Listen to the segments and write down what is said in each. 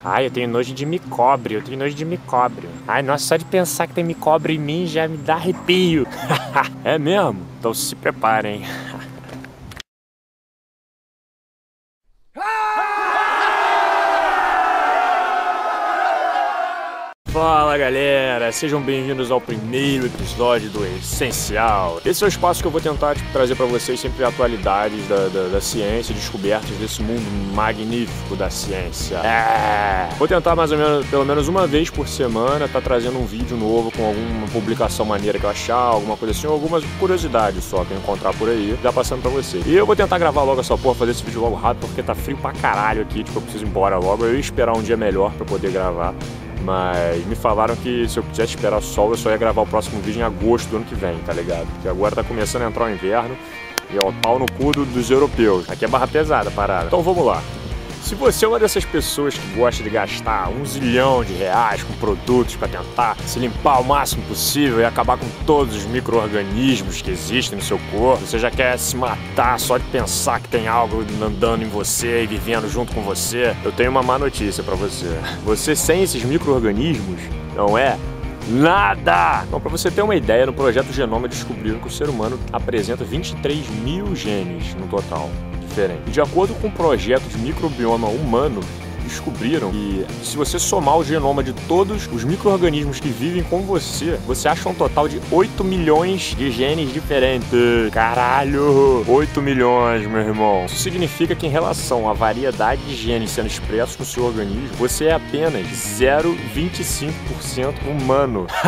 Ai, eu tenho nojo de micobre, eu tenho nojo de micobre. Ai, nossa, só de pensar que tem micobre em mim já me dá arrepio. é mesmo? Então se preparem. Fala galera, sejam bem-vindos ao primeiro episódio do Essencial. Esse é o espaço que eu vou tentar tipo, trazer para vocês sempre atualidades da, da, da, ciência, descobertas desse mundo magnífico da ciência. É. Vou tentar mais ou menos, pelo menos uma vez por semana, tá trazendo um vídeo novo com alguma publicação maneira que eu achar, alguma coisa assim, algumas curiosidades só que eu encontrar por aí, já passando pra vocês. E eu vou tentar gravar logo essa porra, fazer esse vídeo logo rápido, porque tá frio pra caralho aqui, tipo, eu preciso ir embora logo. Eu ia esperar um dia melhor para poder gravar. Mas me falaram que se eu quisesse esperar sol, eu só ia gravar o próximo vídeo em agosto do ano que vem, tá ligado? Porque agora tá começando a entrar o inverno e é o pau no cu dos europeus. Aqui é barra pesada a parada. Então vamos lá. Se você é uma dessas pessoas que gosta de gastar um zilhão de reais com produtos para tentar se limpar o máximo possível e acabar com todos os micro-organismos que existem no seu corpo, você já quer se matar só de pensar que tem algo andando em você e vivendo junto com você, eu tenho uma má notícia para você. Você sem esses micro-organismos não é Nada! Então, para você ter uma ideia, no projeto Genoma descobriram que o ser humano apresenta 23 mil genes no total diferente. De acordo com o um projeto de microbioma humano, descobriram que se você somar o genoma de todos os micro-organismos que vivem com você, você acha um total de 8 milhões de genes diferentes. Caralho! 8 milhões, meu irmão. Isso significa que em relação à variedade de genes sendo expressos no seu organismo, você é apenas 0,25% humano.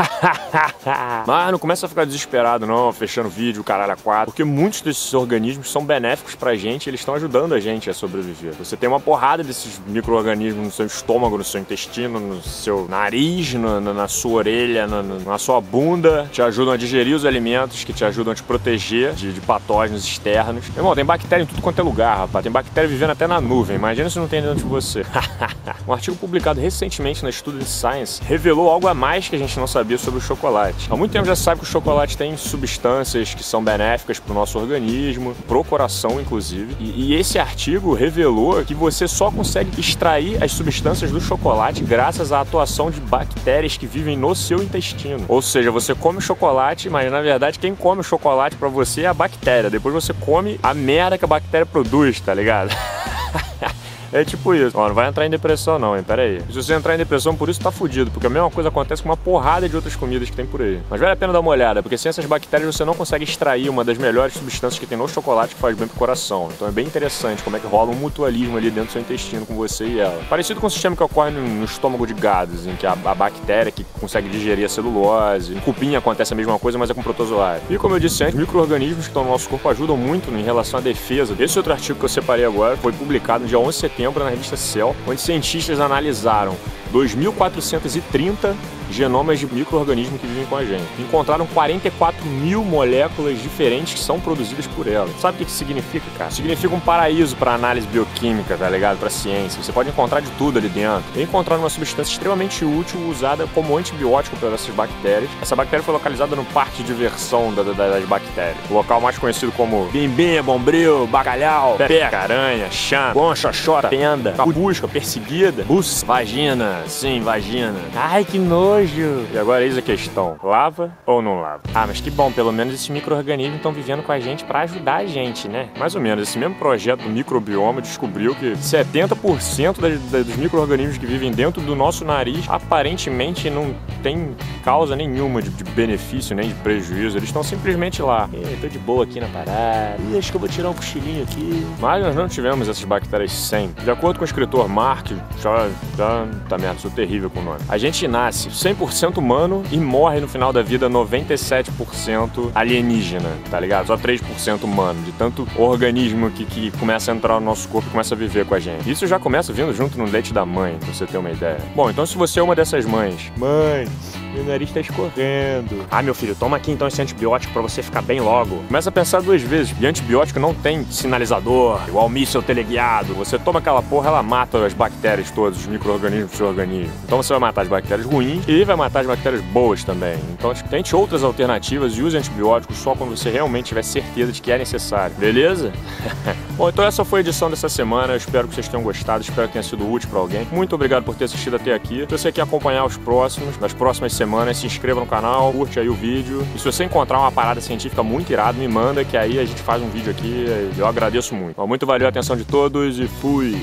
Mas não começa a ficar desesperado não, fechando vídeo, caralho a quatro, porque muitos desses organismos são benéficos pra gente, eles estão ajudando a gente a sobreviver. Você tem uma porrada desses micro-organismos organismo no seu estômago, no seu intestino, no seu nariz, no, na sua orelha, na, na, sua bunda, te ajudam a digerir os alimentos, que te ajudam a te proteger de, de patógenos externos. Meu irmão, tem bactéria em tudo quanto é lugar, rapaz. Tem bactéria vivendo até na nuvem. Imagina se não tem dentro de você. um artigo publicado recentemente na Student Science revelou algo a mais que a gente não sabia sobre o chocolate. Há muito tempo já sabe que o chocolate tem substâncias que são benéficas para o nosso organismo, pro coração, inclusive. E, e esse artigo revelou que você só consegue extrair as substâncias do chocolate graças à atuação de bactérias que vivem no seu intestino. Ou seja, você come chocolate, mas na verdade quem come o chocolate para você é a bactéria. Depois você come a merda que a bactéria produz, tá ligado? É tipo isso. Ó, não vai entrar em depressão não, hein? Pera aí. Se você entrar em depressão, por isso tá fudido, porque a mesma coisa acontece com uma porrada de outras comidas que tem por aí. Mas vale a pena dar uma olhada, porque sem essas bactérias você não consegue extrair uma das melhores substâncias que tem no chocolate que faz bem pro coração. Então é bem interessante como é que rola um mutualismo ali dentro do seu intestino com você e ela. Parecido com o sistema que ocorre no, estômago de gados, em que a, a bactéria que consegue digerir a celulose. Em cupim acontece a mesma coisa, mas é com protozoário. E como eu disse antes, micro-organismos que estão no nosso corpo ajudam muito em relação à defesa. Esse outro artigo que eu separei agora foi publicado no dia 11 de setembro setembro na revista Cell, onde cientistas analisaram 2.430 genomas de micro-organismos que vivem com a gente. Encontraram 44 mil moléculas diferentes que são produzidas por ela. Sabe o que isso significa, cara? Significa um paraíso para análise bioquímica, tá ligado? Para ciência. Você pode encontrar de tudo ali dentro. Encontraram uma substância extremamente útil usada como antibiótico para essas bactérias. Essa bactéria foi localizada no parque de diversão da, da, das bactérias. O local mais conhecido como bimbinha, bombril, bacalhau, pepeca, aranha, chã, goncha, xota, penda, busca, perseguida, bus, vagina, sim, vagina. Ai, que nojo! E agora eis a questão: lava ou não lava? Ah, mas que bom, pelo menos esses micro-organismos estão vivendo com a gente para ajudar a gente, né? Mais ou menos, esse mesmo projeto do microbioma descobriu que 70% das, das, dos micro-organismos que vivem dentro do nosso nariz aparentemente não tem causa nenhuma de, de benefício nem de prejuízo. Eles estão simplesmente lá. E, tô de boa aqui na parada. Ih, acho que eu vou tirar um cochilinho aqui. Mas nós não tivemos essas bactérias sempre. De acordo com o escritor Mark, já, já tá merda, sou terrível com o nome. A gente nasce sem 100% humano e morre no final da vida 97% alienígena, tá ligado? Só 3% humano, de tanto organismo que, que começa a entrar no nosso corpo e começa a viver com a gente. Isso já começa vindo junto no leite da mãe, pra você ter uma ideia. Bom, então se você é uma dessas mães, mãe, meu nariz tá escorrendo. Ah, meu filho, toma aqui então esse antibiótico para você ficar bem logo. Começa a pensar duas vezes. E antibiótico não tem sinalizador, igual míssil teleguiado. Você toma aquela porra, ela mata as bactérias todas, os micro-organismos do seu organismo. Então você vai matar as bactérias ruins e vai matar as bactérias boas também. Então tente outras alternativas e use antibióticos só quando você realmente tiver certeza de que é necessário. Beleza? Bom, então essa foi a edição dessa semana. Eu espero que vocês tenham gostado, espero que tenha sido útil para alguém. Muito obrigado por ter assistido até aqui. Se você quer acompanhar os próximos, nas próximas semanas, se inscreva no canal, curte aí o vídeo. E se você encontrar uma parada científica muito irada, me manda que aí a gente faz um vídeo aqui. Eu agradeço muito. Bom, muito valeu a atenção de todos e fui!